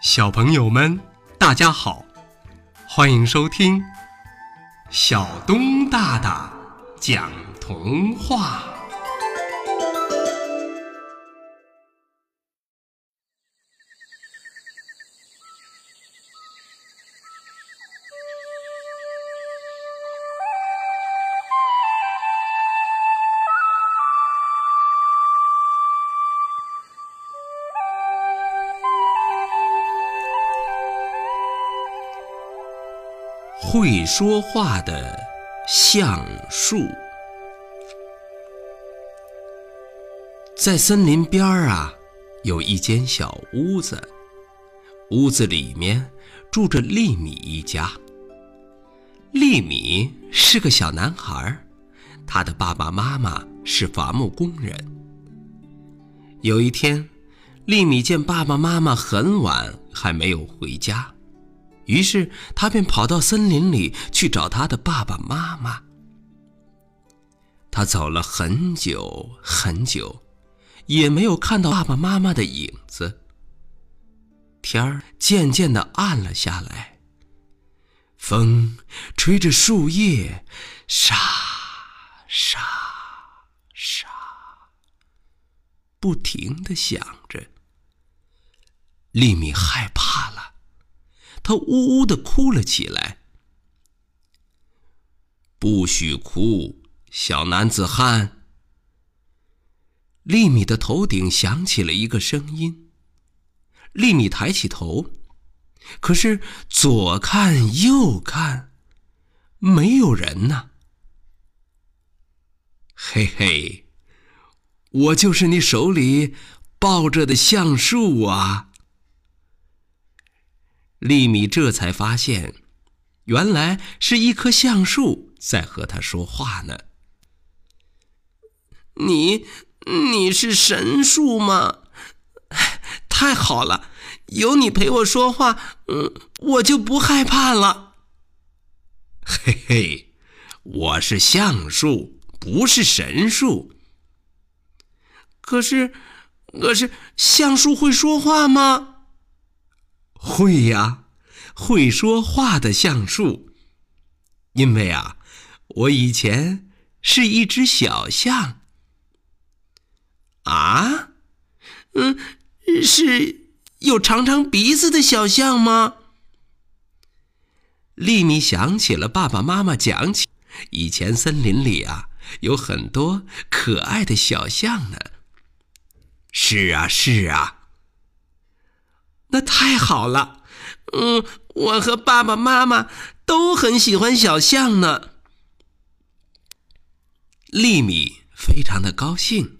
小朋友们，大家好，欢迎收听小东大大讲童话。会说话的橡树，在森林边儿啊，有一间小屋子，屋子里面住着利米一家。利米是个小男孩，他的爸爸妈妈是伐木工人。有一天，利米见爸爸妈妈很晚还没有回家。于是他便跑到森林里去找他的爸爸妈妈。他走了很久很久，也没有看到爸爸妈妈的影子。天儿渐渐的暗了下来，风吹着树叶，沙沙沙，不停的响着。利米害怕他呜呜的哭了起来。不许哭，小男子汉。利米的头顶响起了一个声音。利米抬起头，可是左看右看，没有人呢。嘿嘿，我就是你手里抱着的橡树啊。利米这才发现，原来是一棵橡树在和他说话呢。你，你是神树吗？太好了，有你陪我说话，嗯，我就不害怕了。嘿嘿，我是橡树，不是神树。可是，可是橡树会说话吗？会呀，会说话的橡树。因为啊，我以前是一只小象。啊，嗯，是有长长鼻子的小象吗？利米想起了爸爸妈妈讲起，以前森林里啊有很多可爱的小象呢。是啊，是啊。那太好了，嗯，我和爸爸妈妈都很喜欢小象呢。利米非常的高兴。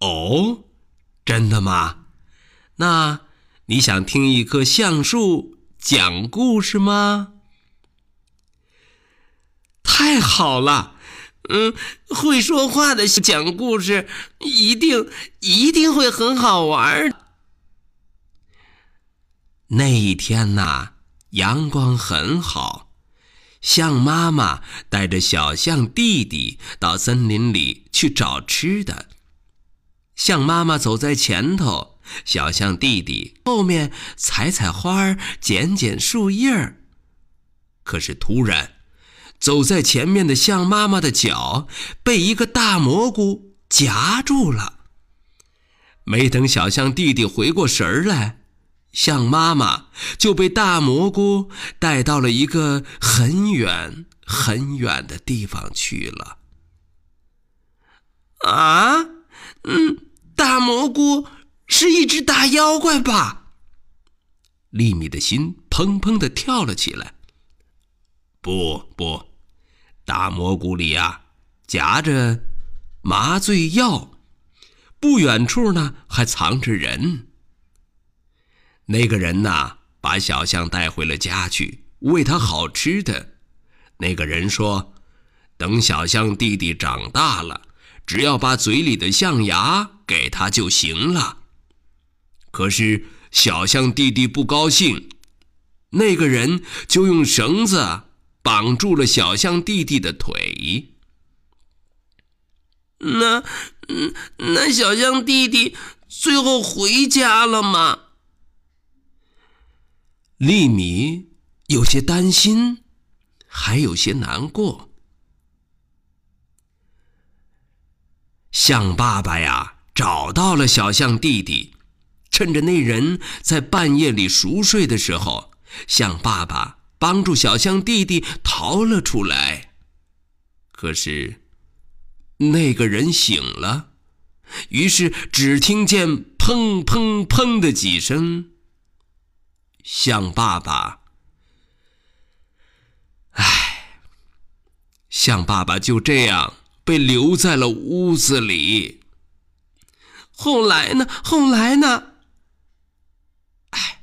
哦，真的吗？那你想听一棵橡树讲故事吗？太好了，嗯，会说话的讲故事一定一定会很好玩。那一天呐，阳光很好，象妈妈带着小象弟弟到森林里去找吃的。象妈妈走在前头，小象弟弟后面采采花捡捡树叶儿。可是突然，走在前面的象妈妈的脚被一个大蘑菇夹住了。没等小象弟弟回过神儿来。象妈妈就被大蘑菇带到了一个很远很远的地方去了。啊，嗯，大蘑菇是一只大妖怪吧？丽米的心砰砰的跳了起来。不不，大蘑菇里呀夹着麻醉药，不远处呢还藏着人。那个人呐，把小象带回了家去，喂它好吃的。那个人说：“等小象弟弟长大了，只要把嘴里的象牙给他就行了。”可是小象弟弟不高兴，那个人就用绳子绑住了小象弟弟的腿。那，那小象弟弟最后回家了吗？粒米有些担心，还有些难过。象爸爸呀，找到了小象弟弟，趁着那人在半夜里熟睡的时候，象爸爸帮助小象弟弟逃了出来。可是，那个人醒了，于是只听见砰砰砰的几声。象爸爸，唉，象爸爸就这样被留在了屋子里。后来呢？后来呢？唉，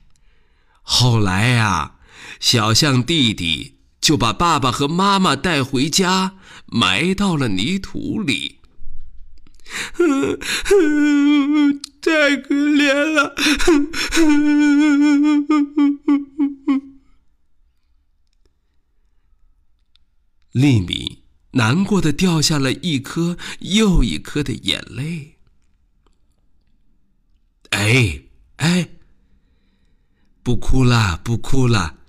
后来呀，小象弟弟就把爸爸和妈妈带回家，埋到了泥土里。太可怜了！丽米难过的掉下了一颗又一颗的眼泪。哎哎，不哭了，不哭了，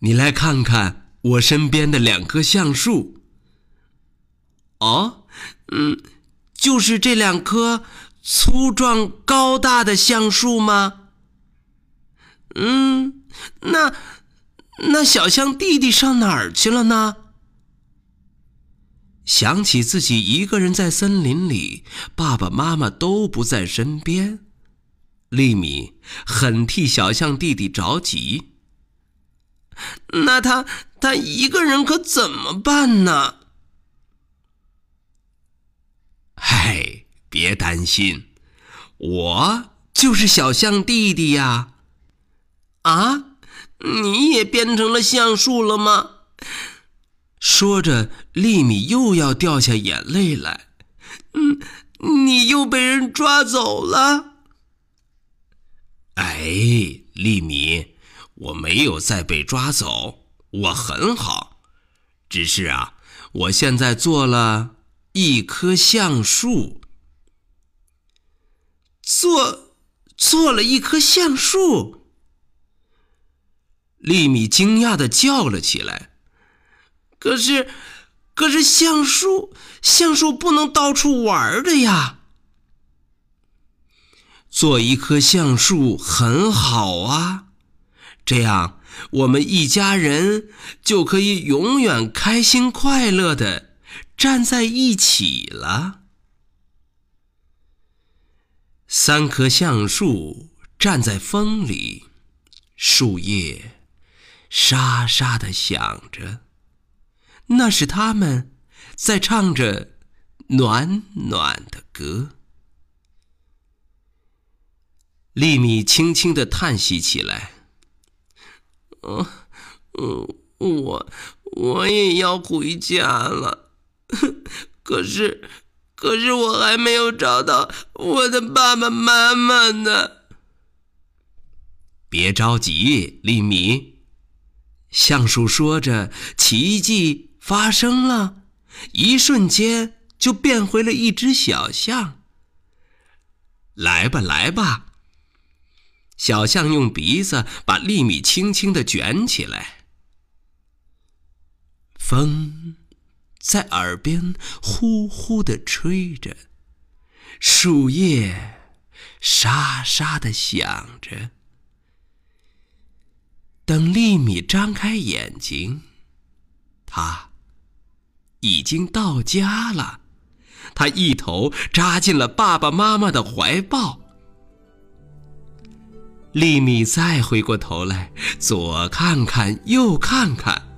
你来看看我身边的两棵橡树。哦，嗯，就是这两棵。粗壮高大的橡树吗？嗯，那那小象弟弟上哪儿去了呢？想起自己一个人在森林里，爸爸妈妈都不在身边，丽米很替小象弟弟着急。那他他一个人可怎么办呢？嗨。别担心，我就是小象弟弟呀！啊，你也变成了橡树了吗？说着，丽米又要掉下眼泪来。嗯，你又被人抓走了？哎，丽米，我没有再被抓走，我很好。只是啊，我现在做了一棵橡树。做做了一棵橡树，丽米惊讶的叫了起来。可是，可是橡树橡树不能到处玩的呀。做一棵橡树很好啊，这样我们一家人就可以永远开心快乐的站在一起了。三棵橡树站在风里，树叶沙沙的响着，那是他们在唱着暖暖的歌。丽米轻轻的叹息起来：“嗯，嗯，我我也要回家了，可是……”可是我还没有找到我的爸爸妈妈呢。别着急，丽米。橡树说着，奇迹发生了，一瞬间就变回了一只小象。来吧，来吧。小象用鼻子把丽米轻轻的卷起来。风。在耳边呼呼的吹着，树叶沙沙的响着。等丽米张开眼睛，他已经到家了。他一头扎进了爸爸妈妈的怀抱。丽米再回过头来，左看看，右看看，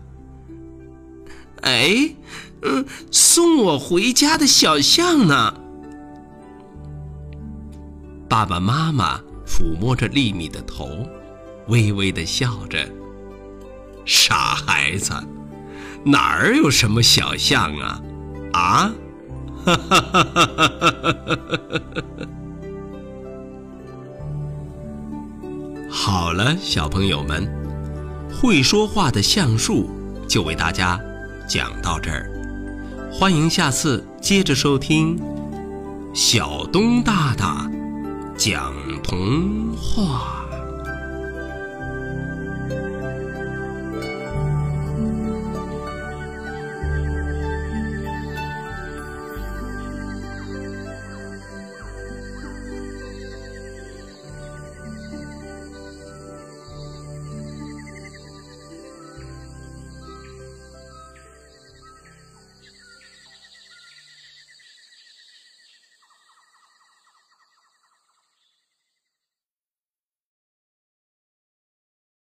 哎。嗯，送我回家的小象呢？爸爸妈妈抚摸着丽米的头，微微的笑着。傻孩子，哪儿有什么小象啊？啊！哈哈哈哈哈哈！好了，小朋友们，会说话的橡树就为大家讲到这儿。欢迎下次接着收听小东大大讲童话。